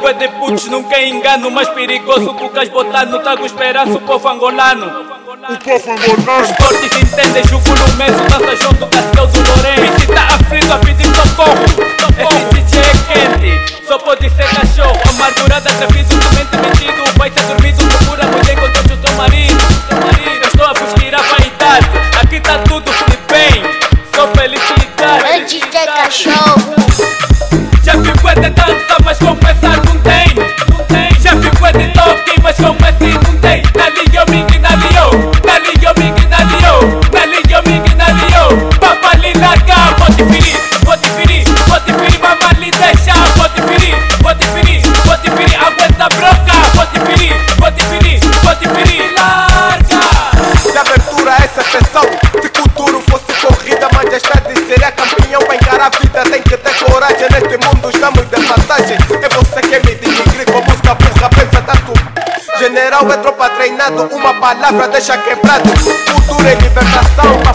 bué de putos, nunca é engano. Mais perigoso que o cais botar no tago esperança o povo angolano. O povo angolano. Os cortes entendem, jugo no mês, dança junto, cascão do Lorém. Visita aflito a pedir socorro. Esse DJ é quente, só pode ser cachorro. Amargurada, trafiso, mente metido. Vai ser dormido, procura mulher encontrar o teu marido. Eu estou a fugir a vaidade. Aqui tá tudo se bem, só felicidade. É DJ Cachorro. Já fico é abertura a essa sessão Se futuro fosse corrida Mas esta de seria campeão. Para encarar a vida tem que ter coragem. Neste mundo estamos de passagem. É você que me denigre com música burra Pensa tanto General é tropa treinado Uma palavra deixa quebrado. Futuro é libertação Para